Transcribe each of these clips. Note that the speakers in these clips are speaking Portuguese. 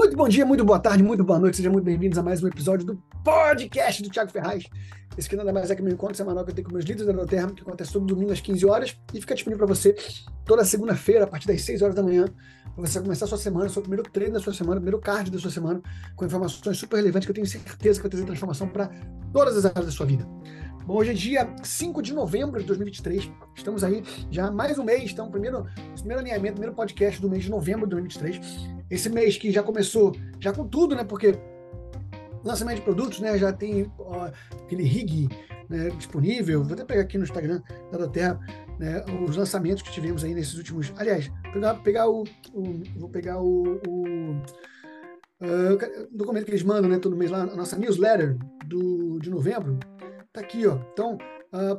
Muito bom dia, muito boa tarde, muito boa noite, sejam muito bem-vindos a mais um episódio do podcast do Thiago Ferraz. Esse aqui nada mais é que meu encontro semanal que eu tenho com meus líderes da Terra, que acontece todo domingo às 15 horas e fica disponível para você toda segunda-feira, a partir das 6 horas da manhã, para você começar a sua semana, seu primeiro treino da sua semana, primeiro card da sua semana, com informações super relevantes que eu tenho certeza que vai trazer transformação para todas as áreas da sua vida. Bom, hoje é dia 5 de novembro de 2023. Estamos aí já mais um mês, então, primeiro, primeiro alinhamento, primeiro podcast do mês de novembro de 2023. Esse mês que já começou, já com tudo, né? Porque lançamento de produtos, né? Já tem ó, aquele rig né, disponível. Vou até pegar aqui no Instagram da Terra né, os lançamentos que tivemos aí nesses últimos. Aliás, pegar, pegar o, o vou pegar o, o uh, documento que eles mandam, né? Todo mês lá, a nossa newsletter do, de novembro. Tá aqui, ó. Então, uh,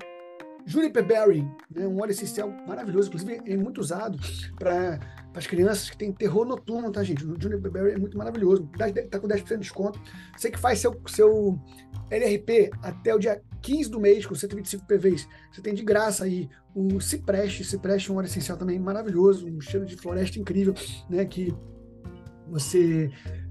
Juniper Berry, né, um óleo essencial maravilhoso, inclusive é muito usado para as crianças que têm terror noturno, tá, gente? O Juniper Berry é muito maravilhoso, tá com 10% de desconto. Você que faz seu, seu LRP até o dia 15 do mês, com 125 PVs, você tem de graça aí o Cipreste. Cipreste é um óleo essencial também maravilhoso, um cheiro de floresta incrível, né? Que você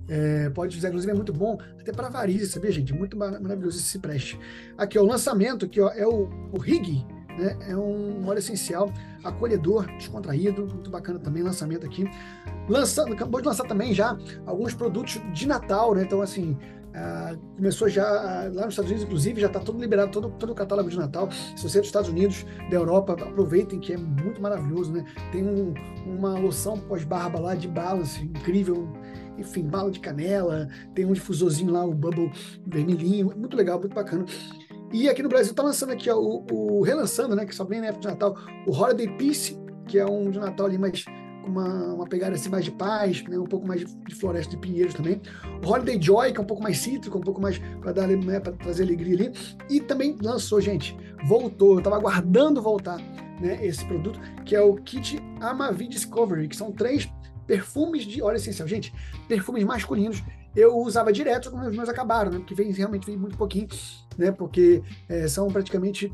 é, pode usar, inclusive é muito bom até para varizes, sabia, gente? Muito maravilhoso esse cipreste. Aqui, ó, o lançamento aqui, ó, é o, o Rig, né? É um óleo essencial, acolhedor, descontraído, muito bacana também, lançamento aqui. Lançando, acabou de lançar também já alguns produtos de Natal, né? Então, assim, Uh, começou já uh, lá nos Estados Unidos, inclusive, já está todo liberado, todo, todo o catálogo de Natal. Se você é dos Estados Unidos, da Europa, aproveitem que é muito maravilhoso, né? Tem um, uma loção pós-barba lá de balance, incrível, enfim, bala de canela, tem um difusorzinho lá, o Bubble vermelhinho, muito legal, muito bacana. E aqui no Brasil tá lançando aqui, ó, o, o relançando, né, que só vem na época de Natal, o Holiday Peace, que é um de Natal ali mais com uma, uma pegada assim mais de paz, né, um pouco mais de, floresta de pinheiros também. O Holiday Joy, que é um pouco mais cítrico, um pouco mais para dar, né, para trazer alegria ali. E também lançou, gente, voltou, eu tava aguardando voltar, né, esse produto, que é o kit Amavi Discovery, que são três perfumes de óleo essencial. Gente, perfumes masculinos eu usava direto os meus acabaram, né? Porque vem, realmente vem muito pouquinho, né? Porque é, são praticamente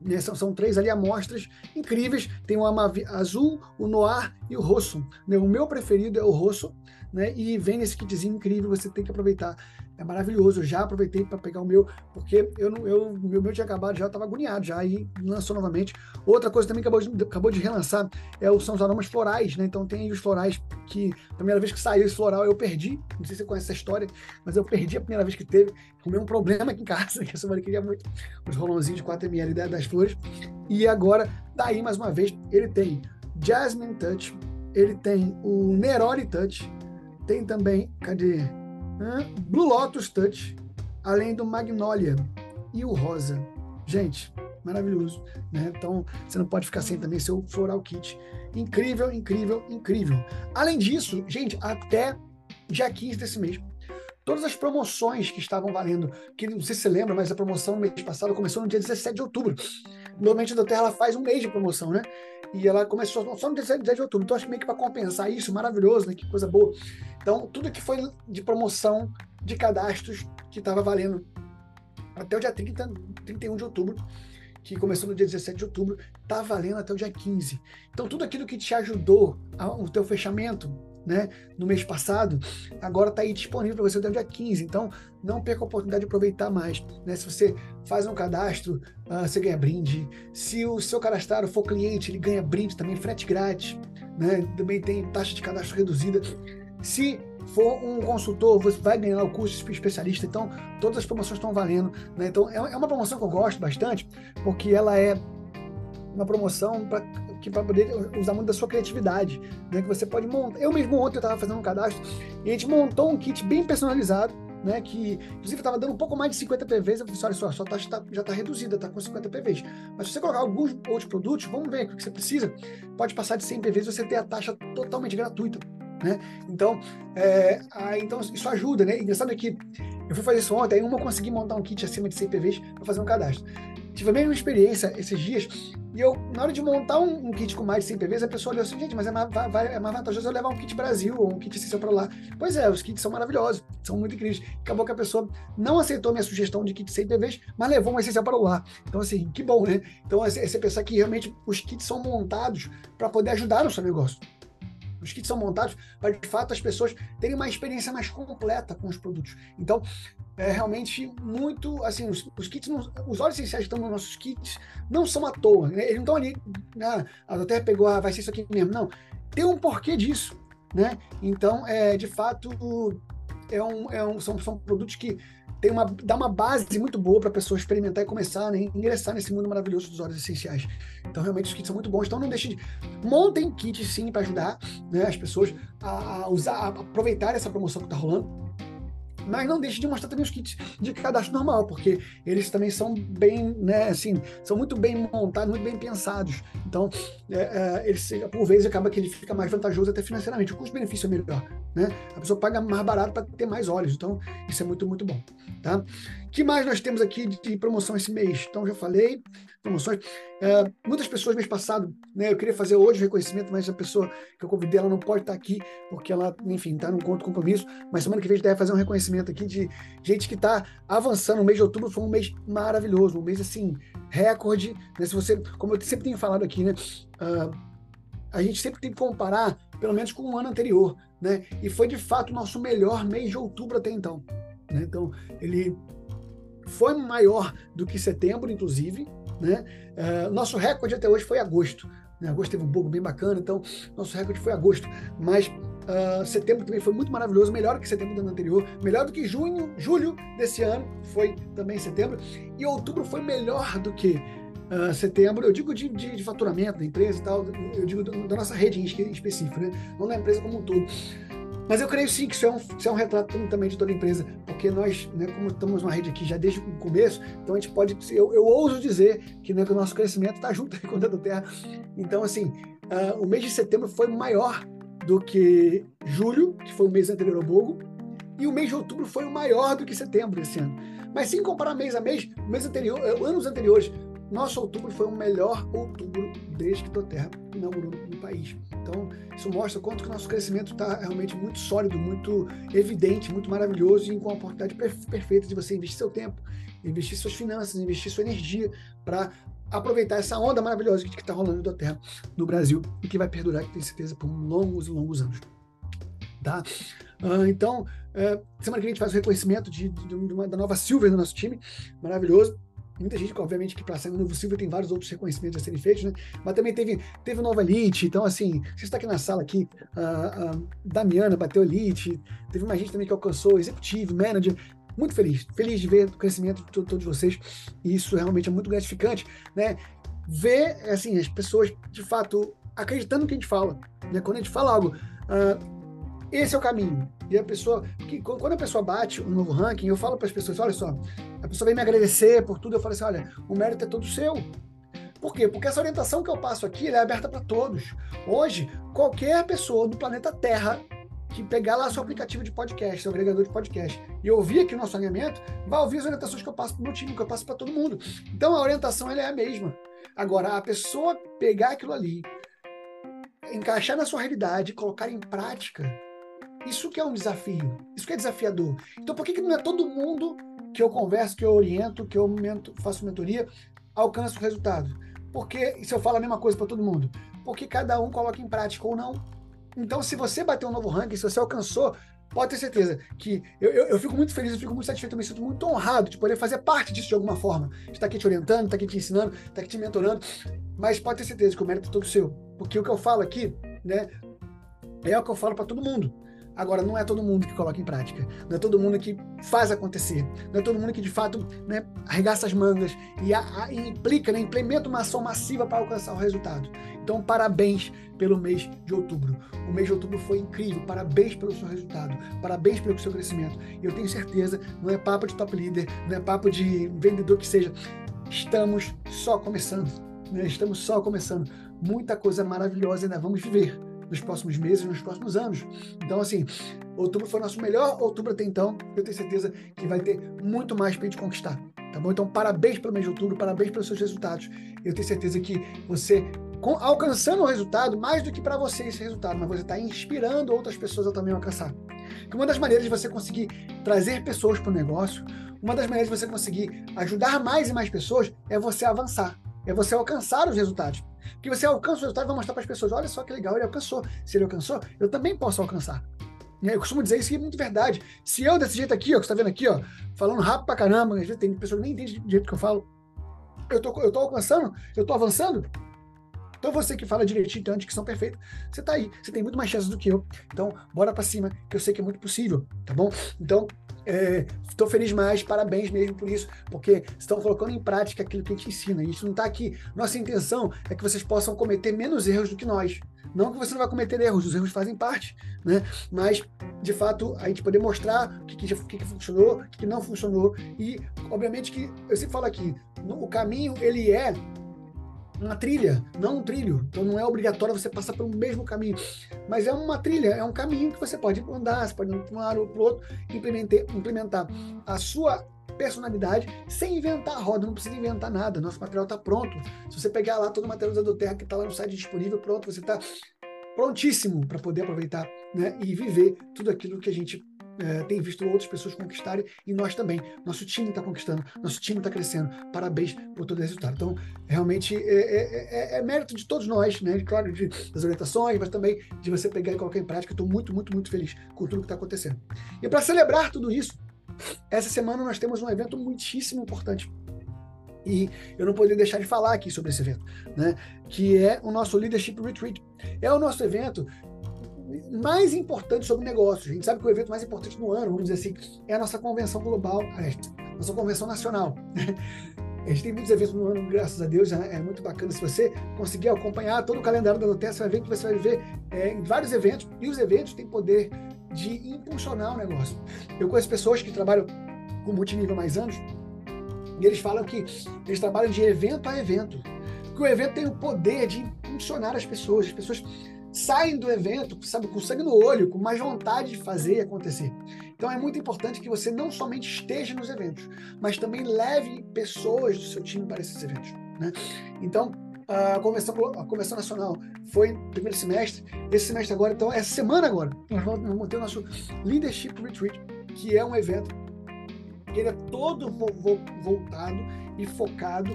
né, são, são, três ali amostras incríveis. Tem o Amavi azul, o Noir e o Rosso. Né? O meu preferido é o Rosso, né? E vem nesse kitzinho incrível, você tem que aproveitar é maravilhoso. Eu já aproveitei para pegar o meu, porque eu não, eu, meu, meu tinha acabado, já estava agoniado, já aí lançou novamente. Outra coisa também que acabou de, acabou de relançar é o, são os aromas florais, né? Então tem os florais que, primeira vez que saiu esse floral, eu perdi. Não sei se você conhece essa história, mas eu perdi a primeira vez que teve. Arrumei um problema aqui em casa, que a semana queria muito, os rolãozinhos de 4ml das flores. E agora, daí mais uma vez, ele tem Jasmine Touch, ele tem o Neroli Touch, tem também, cadê? Blue Lotus Touch, além do Magnolia e o Rosa. Gente, maravilhoso. Né? Então, você não pode ficar sem também seu Floral Kit. Incrível, incrível, incrível. Além disso, gente, até dia 15 desse mês, todas as promoções que estavam valendo, que não sei se você lembra, mas a promoção no mês passado começou no dia 17 de outubro. Normalmente a Terra ela faz um mês de promoção, né? E ela começou só no 17 de outubro. Então, acho que meio que para compensar isso, maravilhoso, né? Que coisa boa. Então, tudo que foi de promoção de cadastros que estava valendo até o dia 30, 31 de outubro, que começou no dia 17 de outubro, está valendo até o dia 15. Então, tudo aquilo que te ajudou ao teu fechamento, né, no mês passado, agora está aí disponível para você até o dia 15. Então, não perca a oportunidade de aproveitar mais. Né? Se você faz um cadastro, uh, você ganha brinde. Se o seu cadastrado for cliente, ele ganha brinde também, frete grátis. Né? Também tem taxa de cadastro reduzida. Se for um consultor, você vai ganhar o curso especialista. Então, todas as promoções estão valendo. Né? Então, é, é uma promoção que eu gosto bastante, porque ela é uma promoção para poder usar muito da sua criatividade. Né? Que você pode montar. Eu mesmo ontem eu estava fazendo um cadastro e a gente montou um kit bem personalizado. Né, que inclusive estava dando um pouco mais de 50 PVs, eu falei, olha só, a sua taxa tá, já está reduzida, está com 50 PVs. Mas se você colocar alguns outros produtos, vamos ver o que você precisa, pode passar de 100 PVs e você ter a taxa totalmente gratuita. Né? Então, é, aí, então, isso ajuda, né? Engraçado é que eu fui fazer isso ontem, aí uma consegui montar um kit acima de 100 PVs para fazer um cadastro. Tive a mesma experiência esses dias, e eu, na hora de montar um, um kit com mais de 100 PVs, a pessoa olhou assim, gente, mas é mais, vai, é mais vantajoso eu levar um kit Brasil ou um kit essencial para lá. Pois é, os kits são maravilhosos, são muito incríveis. Acabou que a pessoa não aceitou minha sugestão de kit 100 PVs, mas levou um essencial para lá. Então, assim, que bom, né? Então, você pensar que realmente os kits são montados para poder ajudar no seu negócio. Os kits são montados para, de fato, as pessoas terem uma experiência mais completa com os produtos. Então, é realmente muito, assim, os, os kits, não, os óleos essenciais que estão nos nossos kits não são à toa. Né? Eles não estão ali, ah, a Doterra pegou, ah, vai ser isso aqui mesmo. Não, tem um porquê disso, né? Então, é, de fato, é um, é um, são, são produtos que tem uma, dá uma base muito boa para a pessoa experimentar e começar né, ingressar nesse mundo maravilhoso dos óleos essenciais. Então, realmente, os kits são muito bons. Então, não deixe de. Montem kits, sim, para ajudar né, as pessoas a, a usar, a aproveitar essa promoção que está rolando mas não deixe de mostrar também os kits de cadastro normal, porque eles também são bem, né, assim, são muito bem montados, muito bem pensados. Então, é, é, por vezes, acaba que ele fica mais vantajoso até financeiramente. O custo-benefício é melhor, né? A pessoa paga mais barato para ter mais óleos. Então, isso é muito, muito bom, tá? que mais nós temos aqui de promoção esse mês? Então, já falei, promoções. É, muitas pessoas, mês passado, né, eu queria fazer hoje o reconhecimento, mas a pessoa que eu convidei, ela não pode estar aqui, porque ela, enfim, está num conto compromisso, mas semana que vem a gente deve fazer um reconhecimento aqui de gente que está avançando. O mês de outubro foi um mês maravilhoso, um mês, assim, recorde. Né? Se você, como eu sempre tenho falado aqui, né, uh, a gente sempre tem que comparar, pelo menos com o ano anterior, né? E foi, de fato, o nosso melhor mês de outubro até então. Né? Então, ele foi maior do que setembro, inclusive. Né? Uh, nosso recorde até hoje foi agosto. Né? Agosto teve um bolo bem bacana, então nosso recorde foi agosto. Mas uh, setembro também foi muito maravilhoso, melhor que setembro do ano anterior, melhor do que junho, julho desse ano, foi também setembro. E outubro foi melhor do que uh, setembro. Eu digo de, de, de, faturamento da empresa e tal, eu digo da nossa rede em específico, né? não da empresa como um todo. Mas eu creio sim que isso é um, isso é um retrato também de toda a empresa, porque nós, né, como estamos numa rede aqui já desde o começo, então a gente pode, eu, eu ouso dizer que, né, que o nosso crescimento está junto com o da Terra. Então, assim, uh, o mês de setembro foi maior do que julho, que foi o mês anterior ao Bogo, e o mês de outubro foi o maior do que setembro esse ano. Mas sem comparar mês a mês, mês anterior, eh, anos anteriores, nosso outubro foi o melhor outubro desde que a Terra inaugurou no país. Então, isso mostra quanto que o nosso crescimento está realmente muito sólido, muito evidente, muito maravilhoso e com a oportunidade perfeita de você investir seu tempo, investir suas finanças, investir sua energia para aproveitar essa onda maravilhosa que está rolando da Terra no Brasil e que vai perdurar, que tenho certeza, por longos e longos anos. Tá? Uh, então, uh, semana que vem a gente faz o reconhecimento de, de, de uma, da nova Silver no nosso time, maravilhoso muita gente, obviamente, que para no Novo Silva tem vários outros reconhecimentos a serem feitos, né? Mas também teve, teve Nova Elite, então, assim, você está aqui na sala aqui, a, a Damiana bateu Elite, teve mais gente também que alcançou Executivo, Manager, muito feliz, feliz de ver o crescimento de todos vocês, e isso realmente é muito gratificante, né? Ver, assim, as pessoas, de fato, acreditando no que a gente fala, né? Quando a gente fala algo, uh, esse é o caminho. E a pessoa, que, quando a pessoa bate um novo ranking, eu falo para as pessoas, olha só, a pessoa vem me agradecer por tudo, eu falo assim, olha, o mérito é todo seu. Por quê? Porque essa orientação que eu passo aqui é aberta para todos. Hoje, qualquer pessoa do planeta Terra que pegar lá seu aplicativo de podcast, seu agregador de podcast, e ouvir aqui o nosso alinhamento, vai ouvir as orientações que eu passo para o meu time, que eu passo para todo mundo. Então a orientação ela é a mesma. Agora, a pessoa pegar aquilo ali, encaixar na sua realidade, colocar em prática, isso que é um desafio, isso que é desafiador. Então, por que, que não é todo mundo que eu converso, que eu oriento, que eu faço mentoria, alcança o resultado? Porque, se eu falo a mesma coisa para todo mundo, porque cada um coloca em prática ou não. Então, se você bater um novo ranking, se você alcançou, pode ter certeza que eu, eu, eu, fico muito feliz, eu fico muito satisfeito, eu me sinto muito honrado de poder fazer parte disso de alguma forma. Estar aqui te orientando, estar aqui te ensinando, estar aqui te mentorando, mas pode ter certeza que o mérito é todo seu. Porque o que eu falo aqui, né, é o que eu falo para todo mundo. Agora, não é todo mundo que coloca em prática, não é todo mundo que faz acontecer, não é todo mundo que de fato né, arregaça as mangas e, a, a, e implica, né, implementa uma ação massiva para alcançar o resultado. Então, parabéns pelo mês de outubro. O mês de outubro foi incrível, parabéns pelo seu resultado, parabéns pelo seu crescimento. Eu tenho certeza, não é papo de top leader, não é papo de vendedor que seja, estamos só começando, né? estamos só começando. Muita coisa maravilhosa ainda vamos viver nos próximos meses, nos próximos anos. Então, assim, outubro foi nosso melhor outubro até então. Eu tenho certeza que vai ter muito mais para a gente conquistar. Tá bom? Então, parabéns pelo mês de outubro, parabéns pelos seus resultados. Eu tenho certeza que você, alcançando o resultado, mais do que para você esse resultado, mas você está inspirando outras pessoas a também alcançar. Que uma das maneiras de você conseguir trazer pessoas para o negócio, uma das maneiras de você conseguir ajudar mais e mais pessoas é você avançar, é você alcançar os resultados. Porque você alcança o resultado e vai mostrar para as pessoas: olha só que legal, ele alcançou. Se ele alcançou, eu também posso alcançar. Eu costumo dizer isso e é muito verdade. Se eu, desse jeito aqui, ó, que você está vendo aqui, ó, falando rápido pra caramba, às vezes tem pessoas que nem entendem do jeito que eu falo, eu tô, eu tô alcançando, eu tô avançando, então você que fala direitinho, tem uma dicção perfeita, você tá aí, você tem muito mais chances do que eu. Então, bora para cima, que eu sei que é muito possível, tá bom? Então, estou é, feliz mais, parabéns mesmo por isso, porque estão colocando em prática aquilo que a gente ensina. E isso não está aqui. Nossa intenção é que vocês possam cometer menos erros do que nós. Não que você não vai cometer erros, os erros fazem parte, né? Mas, de fato, a gente poder mostrar o que, que, que, que funcionou, o que, que não funcionou. E, obviamente, que eu sempre falo aqui, no, o caminho, ele é uma trilha, não um trilho. Então não é obrigatório você passar pelo mesmo caminho. Mas é uma trilha, é um caminho que você pode andar, você pode ir para um lado ou para o outro, implementar, a sua personalidade sem inventar a roda, não precisa inventar nada. Nosso material está pronto. Se você pegar lá todo o material da Terra que está lá no site disponível, pronto, você está prontíssimo para poder aproveitar né, e viver tudo aquilo que a gente é, tem visto outras pessoas conquistarem e nós também. Nosso time está conquistando, nosso time está crescendo. Parabéns por todo o resultado. Então, realmente é, é, é, é mérito de todos nós, né? Claro, de, das orientações, mas também de você pegar e colocar em prática. Estou muito, muito, muito feliz com tudo que está acontecendo. E para celebrar tudo isso, essa semana nós temos um evento muitíssimo importante. E eu não poderia deixar de falar aqui sobre esse evento, né? Que é o nosso Leadership Retreat. É o nosso evento mais importante sobre negócios. A gente sabe que o evento mais importante do ano, vamos dizer assim, é a nossa convenção global, a nossa convenção nacional. A gente tem muitos eventos no ano, graças a Deus, é muito bacana. Se você conseguir acompanhar todo o calendário da você vai ver que você vai ver é, em vários eventos, e os eventos têm poder de impulsionar o negócio. Eu conheço pessoas que trabalham com multinível mais anos, e eles falam que eles trabalham de evento a evento. Que o evento tem o poder de impulsionar as pessoas. As pessoas saem do evento, sabe, com sangue no olho, com mais vontade de fazer acontecer. Então é muito importante que você não somente esteja nos eventos, mas também leve pessoas do seu time para esses eventos. Né? Então, a convenção, a convenção nacional foi primeiro semestre, esse semestre agora, então, essa semana agora, nós vamos ter o nosso Leadership Retreat, que é um evento que ele é todo voltado e focado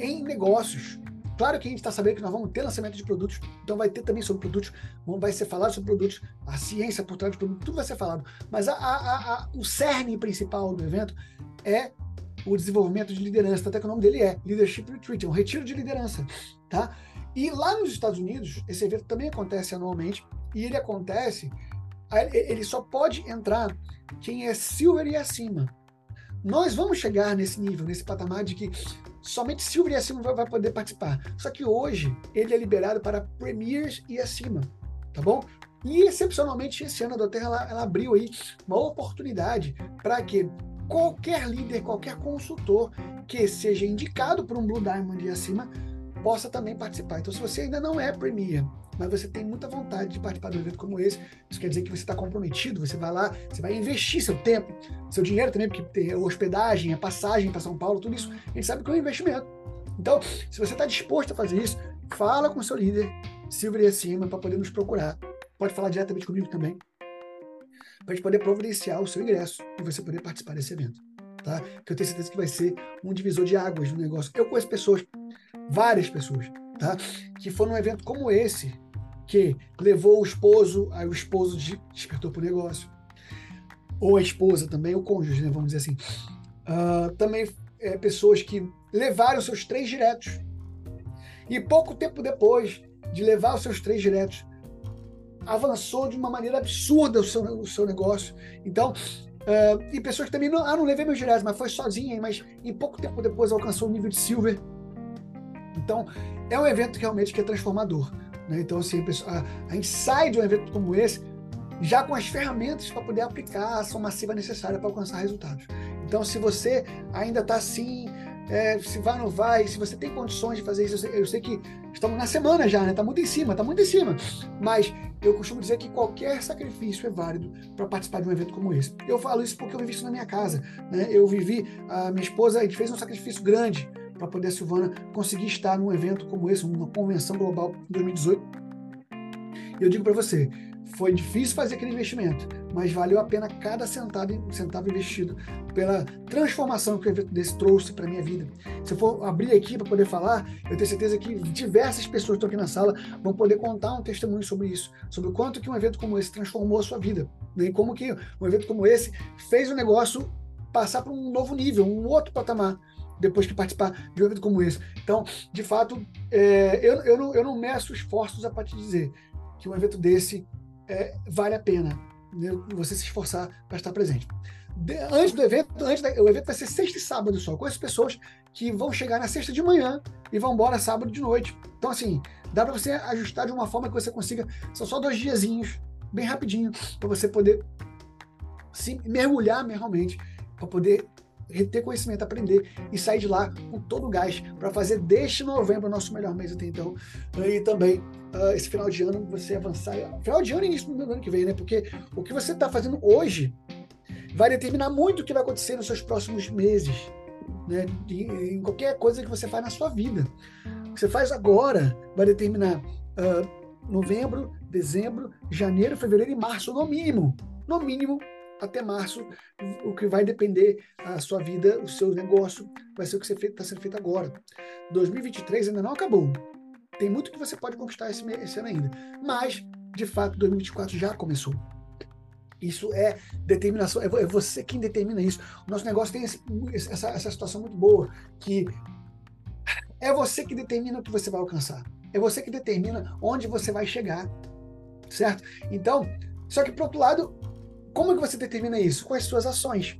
em negócios, Claro que a gente está sabendo que nós vamos ter lançamento de produtos, então vai ter também sobre produtos, vai ser falado sobre produtos, a ciência por trás de produtos, tudo vai ser falado. Mas a, a, a, o cerne principal do evento é o desenvolvimento de liderança, até que o nome dele é Leadership Retreat, é um retiro de liderança, tá? E lá nos Estados Unidos, esse evento também acontece anualmente, e ele acontece, ele só pode entrar quem é silver e acima. Nós vamos chegar nesse nível, nesse patamar de que somente Silver e acima vai poder participar. Só que hoje ele é liberado para Premiers e acima, tá bom? E excepcionalmente esse ano a Doterra ela, ela abriu aí uma oportunidade para que qualquer líder, qualquer consultor que seja indicado por um Blue Diamond e acima possa também participar. Então, se você ainda não é Premier, mas você tem muita vontade de participar de um evento como esse, isso quer dizer que você está comprometido, você vai lá, você vai investir seu tempo, seu dinheiro também, porque tem a hospedagem, a passagem para São Paulo, tudo isso, a gente sabe que é um investimento. Então, se você está disposto a fazer isso, fala com seu líder, Silver e acima, para poder nos procurar. Pode falar diretamente comigo também, para a gente poder providenciar o seu ingresso e você poder participar desse evento. Tá? Que eu tenho certeza que vai ser um divisor de águas no negócio. Eu conheço pessoas, várias pessoas, tá? que foram num evento como esse, que levou o esposo, aí o esposo despertou para o negócio. Ou a esposa também, o cônjuge, né, vamos dizer assim. Uh, também é, pessoas que levaram seus três diretos. E pouco tempo depois de levar os seus três diretos, avançou de uma maneira absurda o seu, o seu negócio. Então, uh, e pessoas que também não, ah, não levei meus diretos, mas foi sozinha, mas em pouco tempo depois alcançou o nível de silver. Então, é um evento realmente que é transformador. Né? Então, assim, a, a sai de um evento como esse já com as ferramentas para poder aplicar a ação massiva necessária para alcançar resultados. Então, se você ainda está assim, é, se vai ou não vai, se você tem condições de fazer isso, eu sei, eu sei que estamos na semana já, né? Está muito em cima, está muito em cima. Mas eu costumo dizer que qualquer sacrifício é válido para participar de um evento como esse. Eu falo isso porque eu vivi isso na minha casa. Né? Eu vivi, a minha esposa, fez um sacrifício grande para poder a Silvana conseguir estar num evento como esse, uma convenção global em 2018. E eu digo para você, foi difícil fazer aquele investimento, mas valeu a pena cada centavo, centavo investido pela transformação que o evento desse trouxe para minha vida. Se eu for abrir aqui para poder falar, eu tenho certeza que diversas pessoas que estão aqui na sala vão poder contar um testemunho sobre isso, sobre o quanto que um evento como esse transformou a sua vida, né? e como que um evento como esse fez o negócio passar para um novo nível, um outro patamar depois que participar de um evento como esse. Então, de fato, é, eu, eu, não, eu não meço esforços a partir de dizer que um evento desse é, vale a pena né, você se esforçar para estar presente. De, antes do evento, antes da, o evento vai ser sexta e sábado só. Conheço pessoas que vão chegar na sexta de manhã e vão embora sábado de noite. Então, assim, dá para você ajustar de uma forma que você consiga. São só dois diazinhos, bem rapidinho, para você poder se mergulhar realmente, para poder reter conhecimento, aprender e sair de lá com todo o gás para fazer deste novembro nosso melhor mês até então. E também uh, esse final de ano você avançar. Final de ano e início do ano que vem, né? Porque o que você está fazendo hoje vai determinar muito o que vai acontecer nos seus próximos meses. Né? Em qualquer coisa que você faz na sua vida. O que você faz agora vai determinar uh, novembro, dezembro, janeiro, fevereiro e março, no mínimo. No mínimo, até março, o que vai depender a sua vida, o seu negócio, vai ser o que está sendo feito agora. 2023 ainda não acabou. Tem muito que você pode conquistar esse, esse ano ainda. Mas, de fato, 2024 já começou. Isso é determinação, é, é você quem determina isso. O nosso negócio tem esse, essa, essa situação muito boa, que é você que determina o que você vai alcançar. É você que determina onde você vai chegar. Certo? Então, só que, por outro lado, como é que você determina isso? Com as suas ações.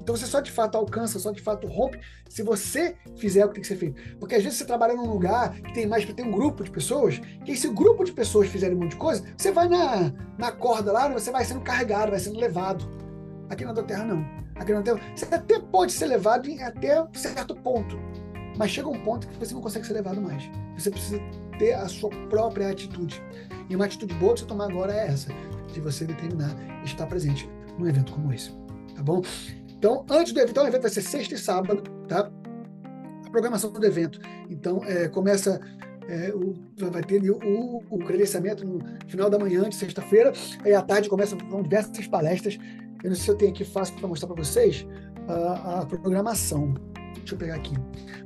Então você só de fato alcança, só de fato rompe se você fizer o que tem que ser feito. Porque às vezes você trabalha num lugar que tem mais, tem um grupo de pessoas, que esse grupo de pessoas fizerem um monte de coisa, você vai na, na corda lá, você vai sendo carregado, vai sendo levado. Aqui na Terra não. Aqui na Terra você até pode ser levado até certo ponto, mas chega um ponto que você não consegue ser levado mais. Você precisa ter a sua própria atitude. E uma atitude boa que você tomar agora é essa de você determinar estar presente num evento como esse, tá bom? Então, antes do evento, então, o evento vai ser sexta e sábado, tá? A programação do evento. Então, é, começa é, o, vai ter o, o, credenciamento no final da manhã de sexta-feira, aí à tarde começam com diversas palestras. Eu não sei se eu tenho aqui fácil para mostrar para vocês a, programação. Deixa eu pegar aqui.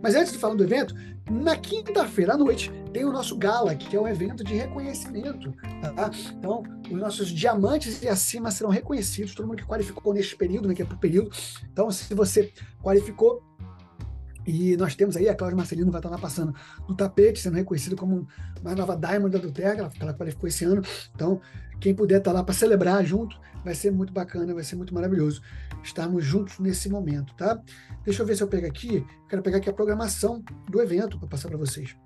Mas antes de falar do evento, na quinta-feira à noite tem o nosso gala, que é um evento de reconhecimento. Tá? Então, os nossos diamantes e acima serão reconhecidos, todo mundo que qualificou neste período, né, que é por período. Então, se você qualificou, e nós temos aí, a Cláudia Marcelino vai estar lá passando no tapete, sendo reconhecido como uma nova Diamond da Duterra, ela, ela qualificou esse ano. Então, quem puder estar lá para celebrar junto, vai ser muito bacana, vai ser muito maravilhoso estarmos juntos nesse momento, tá? Deixa eu ver se eu pego aqui, quero pegar aqui a programação do evento para passar para vocês,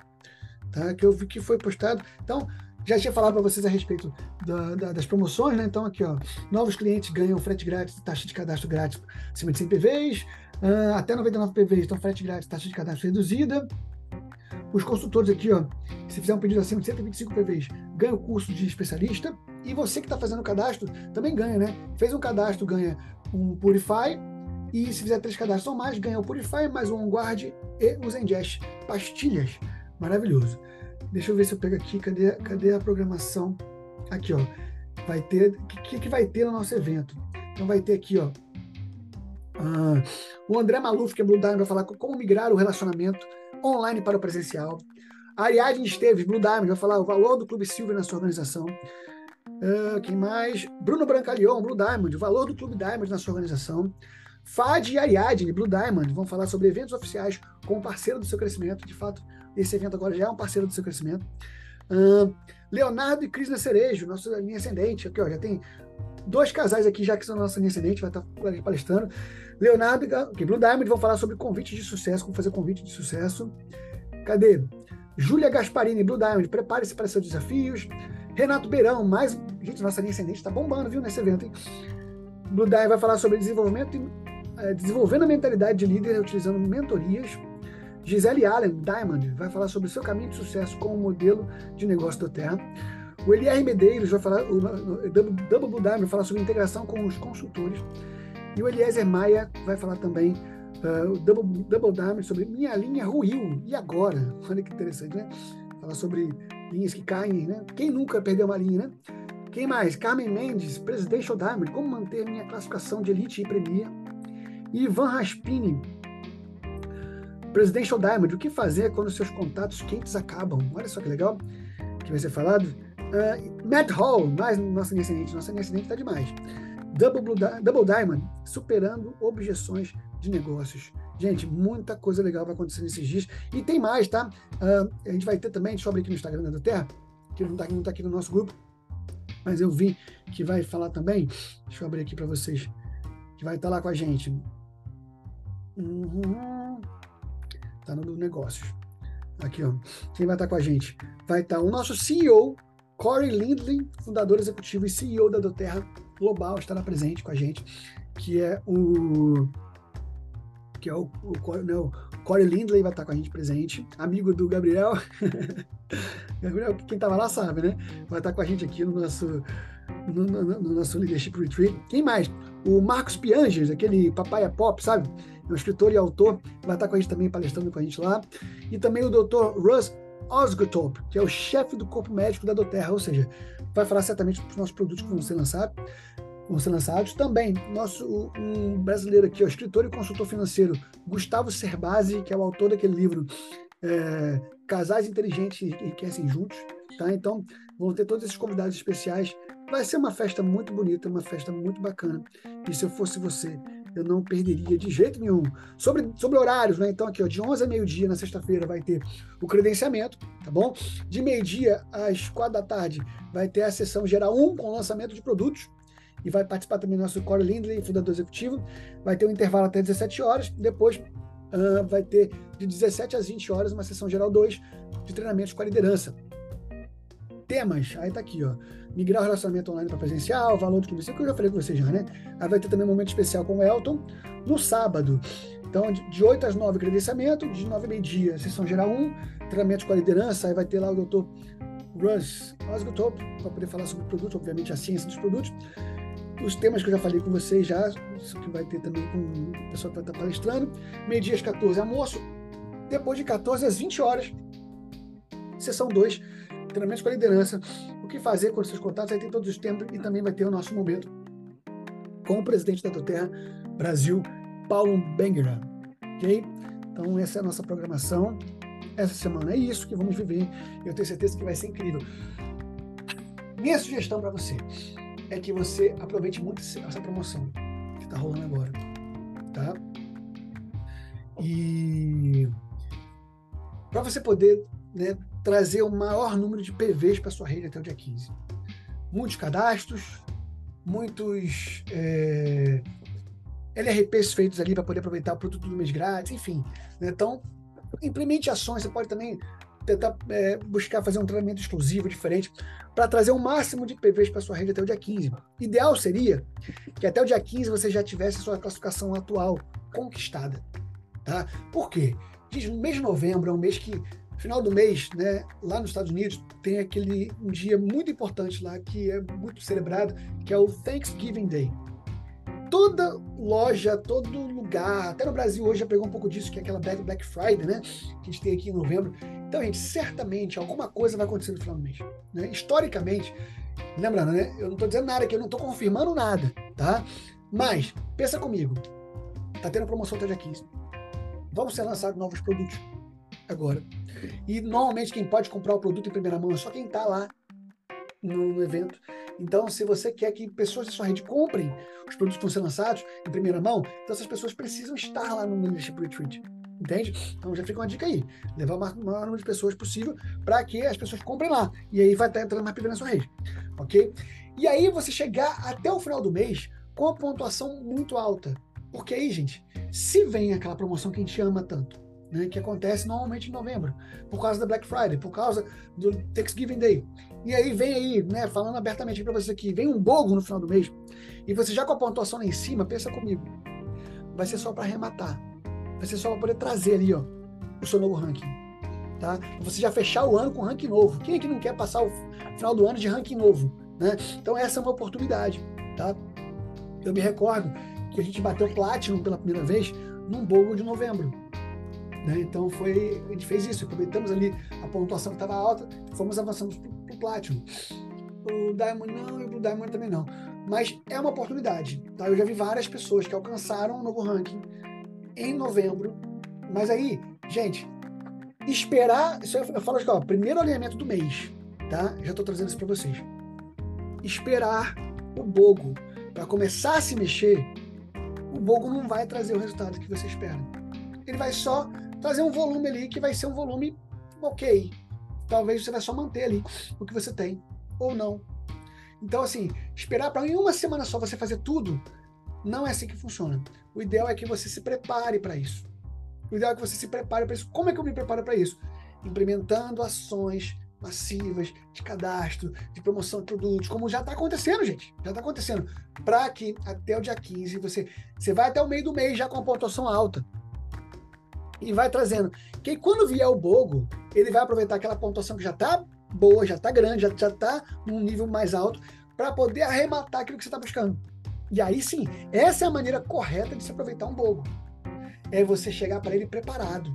tá? Que eu vi que foi postado. Então, já tinha falado para vocês a respeito da, da, das promoções, né? Então, aqui, ó, novos clientes ganham frete grátis, taxa de cadastro grátis acima de 100 PVs, uh, até 99 PVs, então frete grátis, taxa de cadastro reduzida. Os consultores aqui, ó, se fizer um pedido acima de 125 PVs, ganha o curso de especialista. E você que está fazendo o cadastro também ganha, né? Fez um cadastro, ganha um Purify. E se fizer três cadastros ou mais, ganha o Purify, mais um OnGuard e o Zengest pastilhas. Maravilhoso. Deixa eu ver se eu pego aqui. Cadê, cadê a programação? Aqui, ó. Vai ter. O que, que vai ter no nosso evento? Então vai ter aqui, ó. Ah, o André Maluf, que é Blue Diamond, vai falar como migrar o relacionamento online para o presencial. Ariadne Esteves, Blue Diamond, vai falar o valor do Clube Silver na sua organização. Uh, quem mais? Bruno Brancalion, Blue Diamond, o valor do Clube Diamond na sua organização. Fad e Ariadne, Blue Diamond, vão falar sobre eventos oficiais com o parceiro do seu crescimento. De fato, esse evento agora já é um parceiro do seu crescimento. Uh, Leonardo e Cris Cerejo, nossa linha ascendente. Aqui, ó, já tem dois casais aqui já que são nossa linha ascendente, vai estar palestrando. Leonardo e Blue Diamond vão falar sobre convite de sucesso, como fazer convite de sucesso. Cadê? Júlia Gasparini, Blue Diamond, prepare-se para seus desafios. Renato Beirão, mais. Gente, nossa linha ascendente está bombando, viu, nesse evento, hein? Blue Diamond vai falar sobre desenvolvimento, é, desenvolvendo a mentalidade de líder utilizando mentorias. Gisele Allen, Diamond, vai falar sobre o seu caminho de sucesso com o modelo de negócio da Terra. O Eliar Medeiros vai falar, o Double Blue Diamond vai falar sobre integração com os consultores. E o Eliezer Maia vai falar também uh, o Double, Double Diamond sobre minha linha ruiu. E agora? Olha que interessante, né? Falar sobre linhas que caem, né? Quem nunca perdeu uma linha, né? Quem mais? Carmen Mendes, Presidential Diamond, como manter minha classificação de Elite e Premier. Ivan Raspini, Presidential Diamond, o que fazer quando seus contatos quentes acabam? Olha só que legal que vai ser falado. Uh, Matt Hall, mais nossa incidente, nossa incidente está demais. Double, Double Diamond, superando objeções de negócios. Gente, muita coisa legal vai acontecer nesses dias. E tem mais, tá? Uh, a gente vai ter também, deixa eu abrir aqui no Instagram da Terra, que não está tá aqui no nosso grupo, mas eu vi que vai falar também. Deixa eu abrir aqui para vocês. Que vai estar tá lá com a gente. Uhum. Tá no negócios. Aqui, ó. Quem vai estar tá com a gente? Vai estar tá o nosso CEO, Corey Lindley, fundador executivo e CEO da Doterra Global, estará presente com a gente, que é o que é o, o, não, né, Corey Lindley vai estar com a gente presente, amigo do Gabriel. Gabriel, quem estava lá sabe, né? Vai estar com a gente aqui no nosso, no, no, no nosso Leadership Retreat. Quem mais? O Marcos Pianges, aquele papai pop, sabe? É um escritor e autor, vai estar com a gente também palestrando com a gente lá. E também o Dr. Russ Osgothorpe, que é o chefe do corpo médico da Doterra, ou seja, vai falar certamente dos nossos produtos que vão ser lançados vão ser lançados. Também, nosso um brasileiro aqui, o escritor e consultor financeiro, Gustavo Cerbasi, que é o autor daquele livro é, Casais Inteligentes Enriquecem Juntos. Tá? Então, vão ter todos esses convidados especiais. Vai ser uma festa muito bonita, uma festa muito bacana. E se eu fosse você, eu não perderia de jeito nenhum. Sobre, sobre horários, né? Então, aqui, ó, de 11 a meio-dia na sexta-feira vai ter o credenciamento, tá bom? De meio-dia às quatro da tarde vai ter a sessão geral 1 com lançamento de produtos e vai participar também nosso Corey Lindley, fundador executivo. Vai ter um intervalo até 17 horas, depois uh, vai ter de 17 às 20 horas uma sessão geral 2 de treinamentos com a liderança. Temas, aí tá aqui, ó. Migrar o relacionamento online para presencial, valor de isso que eu já falei com vocês já, né? Aí vai ter também um momento especial com o Elton no sábado. Então, de 8 às 9, credenciamento, de 9 a meio-dia, sessão geral 1, treinamentos com a liderança, aí vai ter lá o doutor Russ Osgood para poder falar sobre o produto, obviamente a ciência dos produtos os temas que eu já falei com vocês já, isso que vai ter também com o pessoal que vai estar palestrando. Meio-dia às 14, almoço. Depois de 14 às 20 horas, sessão 2, treinamentos com a liderança. O que fazer com os seus contatos, aí tem todos os tempos e também vai ter o nosso momento com o presidente da Doterra Brasil, Paulo Benguera. Ok? Então, essa é a nossa programação. Essa semana é isso que vamos viver. Eu tenho certeza que vai ser incrível. Minha sugestão para você é que você aproveite muito essa promoção que está rolando agora, tá? E para você poder né, trazer o maior número de PVs para sua rede até o dia 15. Muitos cadastros, muitos é, LRPs feitos ali para poder aproveitar o produto do mês grátis, enfim. Né? Então, implemente ações, você pode também tentar é, buscar fazer um treinamento exclusivo, diferente, para trazer o máximo de PVs para sua rede até o dia 15. Ideal seria que até o dia 15 você já tivesse sua classificação atual conquistada. Tá? Por quê? Diz, mês de novembro é um mês que, final do mês, né, lá nos Estados Unidos, tem aquele um dia muito importante lá, que é muito celebrado, que é o Thanksgiving Day toda loja, todo lugar, até no Brasil hoje já pegou um pouco disso, que é aquela Black Friday, né? Que a gente tem aqui em novembro. Então, gente, certamente alguma coisa vai acontecer no final do mês. Né? Historicamente, lembrando, né? Eu não estou dizendo nada aqui, eu não estou confirmando nada, tá? Mas, pensa comigo. Tá tendo promoção até dia 15. Vamos ser lançados novos produtos agora. E normalmente quem pode comprar o produto em primeira mão é só quem está lá no, evento. Então, se você quer que pessoas da sua rede comprem os produtos que vão ser lançados em primeira mão, então essas pessoas precisam estar lá no Leadership Retreat. Entende? Então já fica uma dica aí. Levar o maior número de pessoas possível para que as pessoas comprem lá. E aí vai estar entrando mais PV na sua rede. Ok? E aí você chegar até o final do mês com a pontuação muito alta. Porque aí, gente, se vem aquela promoção que a gente ama tanto, né, que acontece normalmente em novembro, por causa da Black Friday, por causa do Thanksgiving Day. E aí vem aí, né, falando abertamente para você aqui, vem um bogo no final do mês, e você já com a pontuação lá em cima, pensa comigo, vai ser só para arrematar, vai ser só para poder trazer ali, ó, o seu novo ranking, tá? Você já fechar o ano com ranking novo. Quem é que não quer passar o final do ano de ranking novo, né? Então essa é uma oportunidade, tá? Eu me recordo que a gente bateu Platinum pela primeira vez num bogo de novembro. Né? Então foi, a gente fez isso, aproveitamos ali a pontuação que estava alta, fomos avançando para o Platinum. o Diamond não e o Diamond também não. Mas é uma oportunidade. Tá? Eu já vi várias pessoas que alcançaram um novo ranking em novembro. Mas aí, gente, esperar. Isso eu falo aqui, ó, primeiro alinhamento do mês. Tá? Já estou trazendo isso para vocês. Esperar o Bogo para começar a se mexer, o Bogo não vai trazer o resultado que você espera. Ele vai só trazer um volume ali que vai ser um volume ok. Talvez você vai só manter ali o que você tem, ou não. Então, assim, esperar para em uma semana só você fazer tudo, não é assim que funciona. O ideal é que você se prepare para isso. O ideal é que você se prepare para isso. Como é que eu me preparo para isso? Implementando ações massivas de cadastro, de promoção de produtos, como já está acontecendo, gente. Já está acontecendo. Para que até o dia 15 você, você vai até o meio do mês já com a pontuação alta. E vai trazendo. Que quando vier o Bogo, ele vai aproveitar aquela pontuação que já está boa, já está grande, já está num nível mais alto, para poder arrematar aquilo que você está buscando. E aí sim, essa é a maneira correta de se aproveitar um Bogo. É você chegar para ele preparado.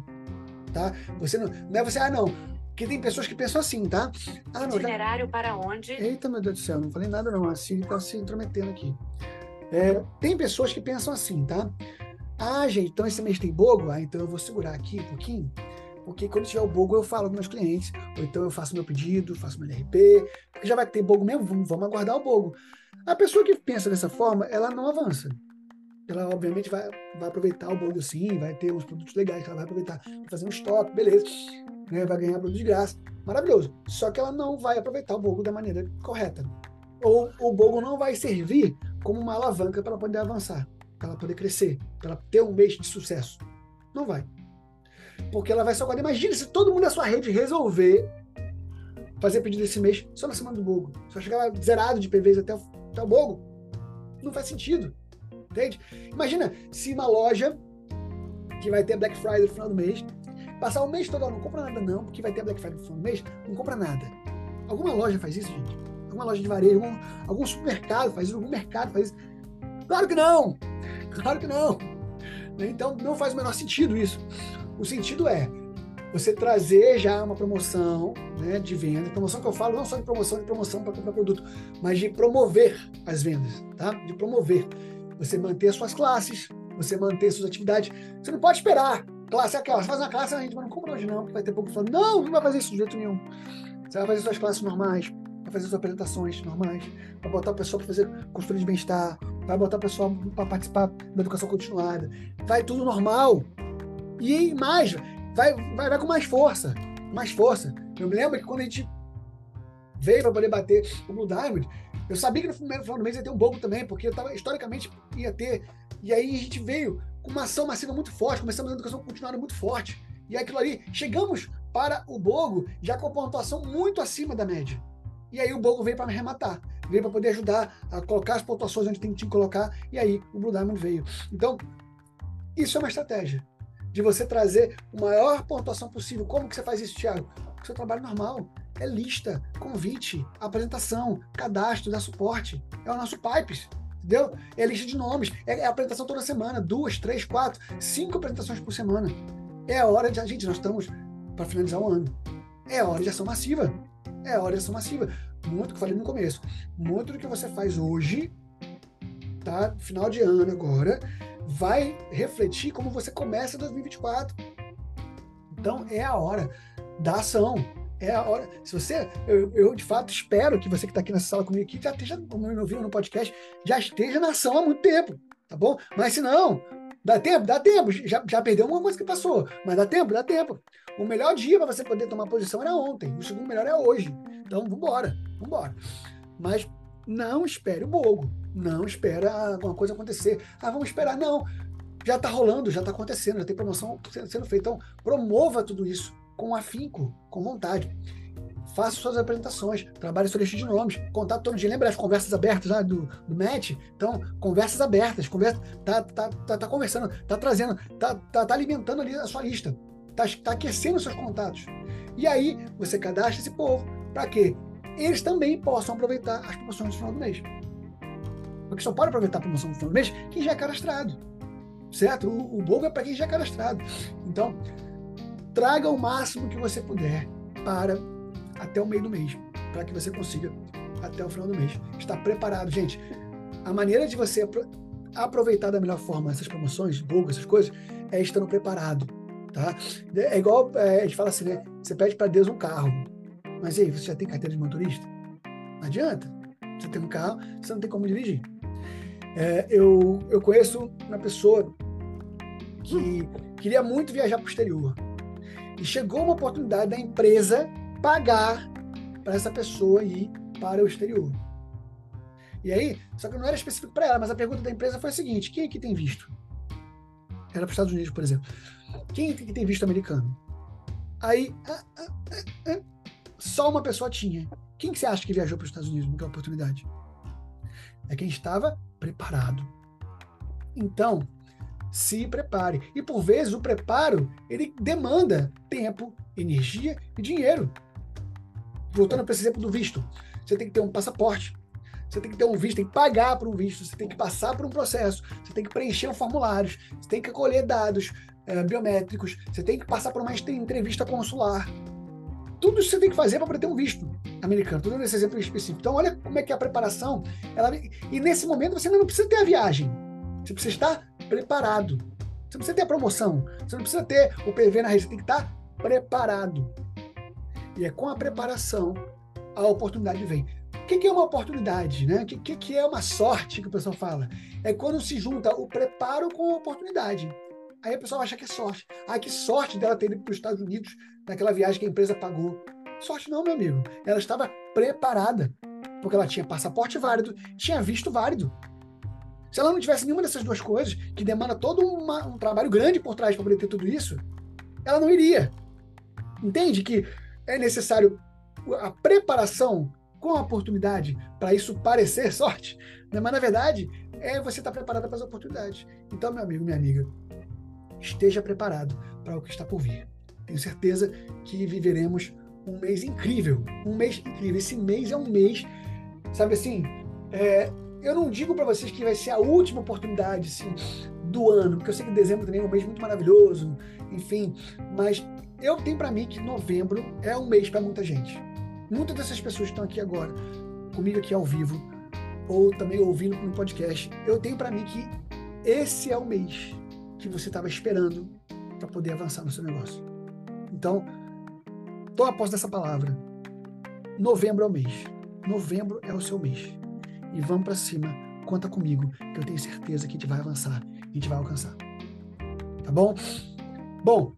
Tá? Você não, não é você, ah, não, porque tem pessoas que pensam assim, tá? Ah, não, Itinerário já... para onde? Eita, meu Deus do céu, não falei nada não. A Siri tá se intrometendo aqui. É, tem pessoas que pensam assim, tá? Ah, gente, então esse mês tem bogo? Ah, então eu vou segurar aqui um pouquinho. Porque quando tiver o bogo, eu falo com meus clientes. Ou então eu faço meu pedido, faço meu NRP. Porque já vai ter bogo mesmo, vamos, vamos aguardar o bogo. A pessoa que pensa dessa forma, ela não avança. Ela, obviamente, vai, vai aproveitar o bogo sim, vai ter uns produtos legais que ela vai aproveitar, vai fazer um estoque, beleza né, vai ganhar produto de graça. Maravilhoso. Só que ela não vai aproveitar o Bogo da maneira correta. Ou o Bogo não vai servir como uma alavanca para poder avançar, para ela poder crescer, para ela ter um mês de sucesso. Não vai. Porque ela vai só guardar. Imagina se todo mundo da sua rede resolver fazer pedido esse mês só na semana do Bogo. Só chegar zerado de PVs até o, até o Bogo. Não faz sentido. Entende? Imagina se uma loja que vai ter Black Friday no final do mês Passar o mês todo, não compra nada não, porque vai ter Black Friday no final do mês, não compra nada. Alguma loja faz isso, gente? Alguma loja de varejo, algum, algum supermercado faz isso, algum mercado faz isso? Claro que não! Claro que não! Então não faz o menor sentido isso. O sentido é você trazer já uma promoção né, de venda, promoção que eu falo não só de promoção de promoção para comprar produto, mas de promover as vendas, tá? De promover. Você manter as suas classes, você manter suas atividades. Você não pode esperar Classe aquela, você faz uma classe, a gente não compra hoje não, porque vai ter pouco falando, não, não vai fazer isso de jeito nenhum. Você vai fazer suas classes normais, vai fazer suas apresentações normais, vai botar o pessoal para fazer consultoria de bem-estar, vai botar o pessoal para participar da educação continuada, vai tudo normal. E mais, vai, vai, vai com mais força, mais força. Eu me lembro que quando a gente veio para poder bater o Blue Diamond, eu sabia que no final do mês ia ter um bobo também, porque eu tava, historicamente ia ter. E aí a gente veio com uma ação massiva muito forte, começamos a educação continuada muito forte. E aquilo ali, chegamos para o Bogo já com a pontuação muito acima da média. E aí o Bogo veio para me arrematar, veio para poder ajudar a colocar as pontuações onde tem que colocar, e aí o Blue Diamond veio. Então, isso é uma estratégia de você trazer a maior pontuação possível. Como que você faz isso, Thiago? O seu trabalho normal é lista, convite, apresentação, cadastro, dar suporte. É o nosso Pipes. Entendeu? É lista de nomes, é, é apresentação toda semana, duas, três, quatro, cinco apresentações por semana. É a hora de. Gente, nós estamos para finalizar o ano. É hora de ação massiva. É hora de ação massiva. Muito que eu falei no começo. Muito do que você faz hoje, tá? Final de ano agora, vai refletir como você começa 2024. Então é a hora da ação é a hora. Se você, eu, eu, de fato espero que você que está aqui nessa sala comigo aqui já esteja, me ouviu no podcast, já esteja na ação há muito tempo, tá bom? Mas se não, dá tempo, dá tempo. Já, já perdeu uma coisa que passou, mas dá tempo, dá tempo. O melhor dia para você poder tomar posição era ontem, o segundo melhor é hoje. Então, vambora, vambora. Mas não espere o bogo, não espera alguma coisa acontecer. Ah, vamos esperar, não. Já está rolando, já está acontecendo, já tem promoção sendo feita. Então, promova tudo isso com afinco, com vontade. Faça suas apresentações, trabalhe sua lista de nomes, contato todo dia. Lembra as conversas abertas lá do, do Matt? Então, conversas abertas, conversa, tá, tá, tá, tá conversando, tá trazendo, tá, tá, tá alimentando ali a sua lista, tá, tá aquecendo seus contatos. E aí, você cadastra esse povo para quê? Eles também possam aproveitar as promoções no final do mês. Porque só pode aproveitar a promoção no final do mês quem já é cadastrado. Certo? O, o Bogo é para quem já é cadastrado. Então, traga o máximo que você puder para até o meio do mês, para que você consiga até o final do mês. Está preparado, gente. A maneira de você aproveitar da melhor forma essas promoções, Google, essas coisas, é estando preparado, tá? É igual é, a gente fala assim, né? Você pede para Deus um carro, mas aí, você já tem carteira de motorista? Não adianta. Você tem um carro, você não tem como dirigir. É, eu, eu conheço uma pessoa que queria muito viajar para o exterior. E chegou uma oportunidade da empresa pagar para essa pessoa ir para o exterior. E aí, só que não era específico para ela, mas a pergunta da empresa foi a seguinte: quem aqui tem visto? Era para os Estados Unidos, por exemplo. Quem aqui tem visto americano? Aí, ah, ah, ah, ah só uma pessoa tinha. Quem que você acha que viajou para os Estados Unidos naquela oportunidade? É quem estava preparado. Então, se prepare. E por vezes o preparo ele demanda tempo, energia e dinheiro. Voltando para esse exemplo do visto, você tem que ter um passaporte, você tem que ter um visto, tem que pagar por um visto, você tem que passar por um processo, você tem que preencher formulários, você tem que colher dados é, biométricos, você tem que passar por uma entrevista consular. Tudo isso você tem que fazer para ter um visto americano. Estou dando esse exemplo específico. Então, olha como é que é a preparação. Ela... E nesse momento você não precisa ter a viagem. Você precisa estar preparado. Você não precisa ter a promoção. Você não precisa ter o PV na rede. Você tem que estar preparado. E é com a preparação a oportunidade vem. O que é uma oportunidade? Né? O que é uma sorte que o pessoal fala? É quando se junta o preparo com a oportunidade. Aí a pessoa acha que é sorte. Ah, que sorte dela ter ido para os Estados Unidos naquela viagem que a empresa pagou. Sorte não, meu amigo. Ela estava preparada, porque ela tinha passaporte válido, tinha visto válido. Se ela não tivesse nenhuma dessas duas coisas, que demanda todo uma, um trabalho grande por trás para poder ter tudo isso, ela não iria. Entende que é necessário a preparação com a oportunidade para isso parecer sorte, mas na verdade é você estar tá preparado para as oportunidades. Então, meu amigo, minha amiga, esteja preparado para o que está por vir. Tenho certeza que viveremos um mês incrível, um mês incrível. Esse mês é um mês, sabe assim, é, eu não digo para vocês que vai ser a última oportunidade assim, do ano, porque eu sei que dezembro também é um mês muito maravilhoso, enfim, mas eu tenho para mim que novembro é um mês para muita gente. Muitas dessas pessoas que estão aqui agora, comigo aqui ao vivo, ou também ouvindo no podcast, eu tenho para mim que esse é o mês que você estava esperando para poder avançar no seu negócio. Então, toma posse dessa palavra. Novembro é o mês. Novembro é o seu mês. E vamos para cima. Conta comigo, que eu tenho certeza que a gente vai avançar. A gente vai alcançar. Tá bom? Bom,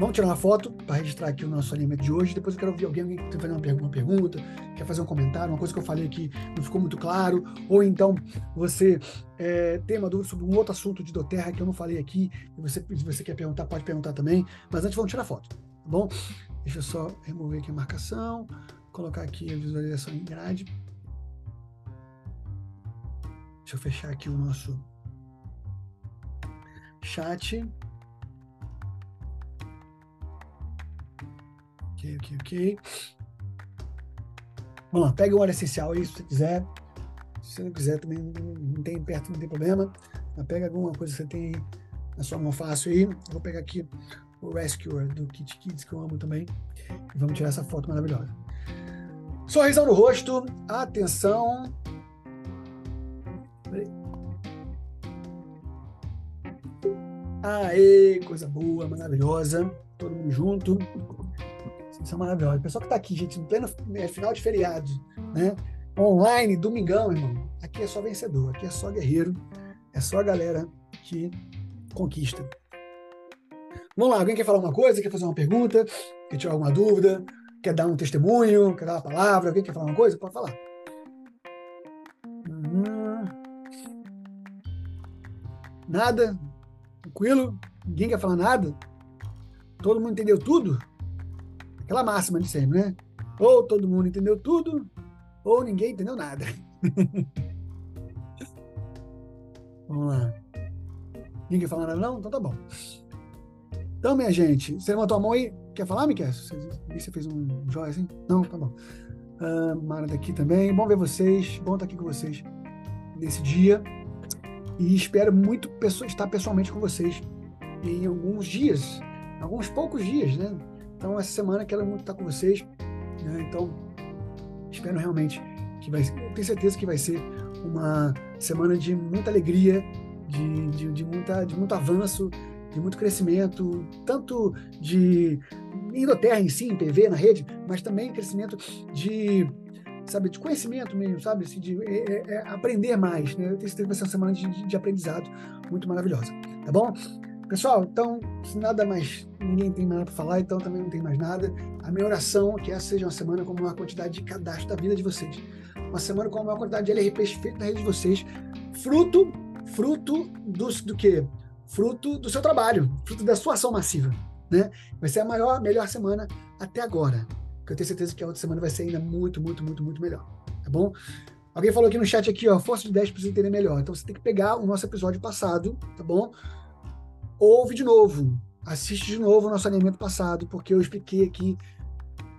Vamos tirar uma foto para registrar aqui o nosso alinhamento de hoje. Depois eu quero ouvir alguém, alguém que quer fazer uma, uma pergunta, quer fazer um comentário, uma coisa que eu falei aqui não ficou muito claro, ou então você é, tem uma dúvida sobre um outro assunto de Doterra que eu não falei aqui, e você, se você quer perguntar, pode perguntar também. Mas antes vamos tirar foto, tá bom? Deixa eu só remover aqui a marcação, colocar aqui a visualização em grade. Deixa eu fechar aqui o nosso chat. Ok, ok, ok. Vamos lá, pega um óleo essencial aí se você quiser. Se não quiser, também não tem perto, não tem problema. Mas pega alguma coisa que você tem aí na sua mão fácil aí. Eu vou pegar aqui o Rescuer do Kit Kids, que eu amo também. E vamos tirar essa foto maravilhosa. Sorrisão no rosto, atenção. Aê, coisa boa, maravilhosa. Todo mundo junto. Isso é maravilhoso. O pessoal que está aqui, gente, no pleno é, final de feriado, né? Online, domingão, irmão. Aqui é só vencedor, aqui é só guerreiro, é só a galera que conquista. Vamos lá, alguém quer falar uma coisa? Quer fazer uma pergunta? Quer tirar alguma dúvida? Quer dar um testemunho? Quer dar uma palavra? Alguém quer falar uma coisa? Pode falar. Uhum. Nada? Tranquilo? Ninguém quer falar nada? Todo mundo entendeu tudo? Aquela máxima de sempre, né? Ou todo mundo entendeu tudo, ou ninguém entendeu nada. Vamos lá. Ninguém falando nada, não? Então tá bom. Então, minha gente, você levantou a mão aí? Quer falar, Miquel? Você, você fez um joia assim? Não? Tá bom. Uh, Mara daqui também. Bom ver vocês. Bom estar aqui com vocês nesse dia. E espero muito estar pessoalmente com vocês em alguns dias, alguns poucos dias, né? Então, essa semana quero muito estar com vocês. Né? Então, espero realmente que vai tenho certeza que vai ser uma semana de muita alegria, de, de, de, muita, de muito avanço, de muito crescimento, tanto de endoterra em si, em PV, na rede, mas também crescimento de, sabe, de conhecimento mesmo, sabe, assim, de é, é, é aprender mais, né? Eu tenho certeza que vai ser uma semana de, de aprendizado muito maravilhosa, tá bom? Pessoal, então, se nada mais, ninguém tem nada para falar, então também não tem mais nada. A minha oração é que essa seja uma semana com a maior quantidade de cadastro da vida de vocês. Uma semana com a maior quantidade de LRPs feitos na rede de vocês. Fruto, fruto do, do quê? Fruto do seu trabalho, fruto da sua ação massiva. Né? Vai ser a maior, melhor semana até agora. Que eu tenho certeza que a outra semana vai ser ainda muito, muito, muito, muito melhor. Tá bom? Alguém falou aqui no chat aqui, ó, força de 10 para você entender melhor. Então você tem que pegar o nosso episódio passado, tá bom? Ouve de novo, assiste de novo o nosso alinhamento passado, porque eu expliquei aqui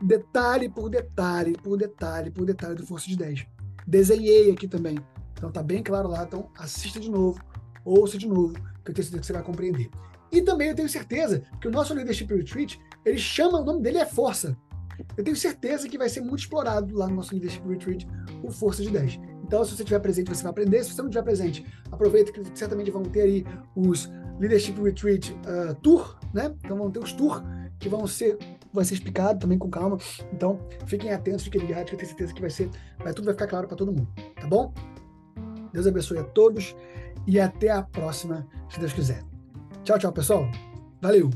detalhe por detalhe, por detalhe, por detalhe do Força de 10. Desenhei aqui também. Então tá bem claro lá. Então assista de novo, ouça de novo, que eu tenho certeza que você vai compreender. E também eu tenho certeza que o nosso Leadership Retreat, ele chama, o nome dele é Força. Eu tenho certeza que vai ser muito explorado lá no nosso Leadership Retreat, o Força de 10. Então, se você estiver presente, você vai aprender. Se você não estiver presente, aproveita que certamente vão ter aí os Leadership Retreat uh, Tour, né? Então vão ter os tours que vão ser vai ser explicado também com calma. Então, fiquem atentos, fiquem ligados, que eu tenho certeza que vai ser, vai tudo vai ficar claro para todo mundo, tá bom? Deus abençoe a todos e até a próxima, se Deus quiser. Tchau, tchau, pessoal. Valeu.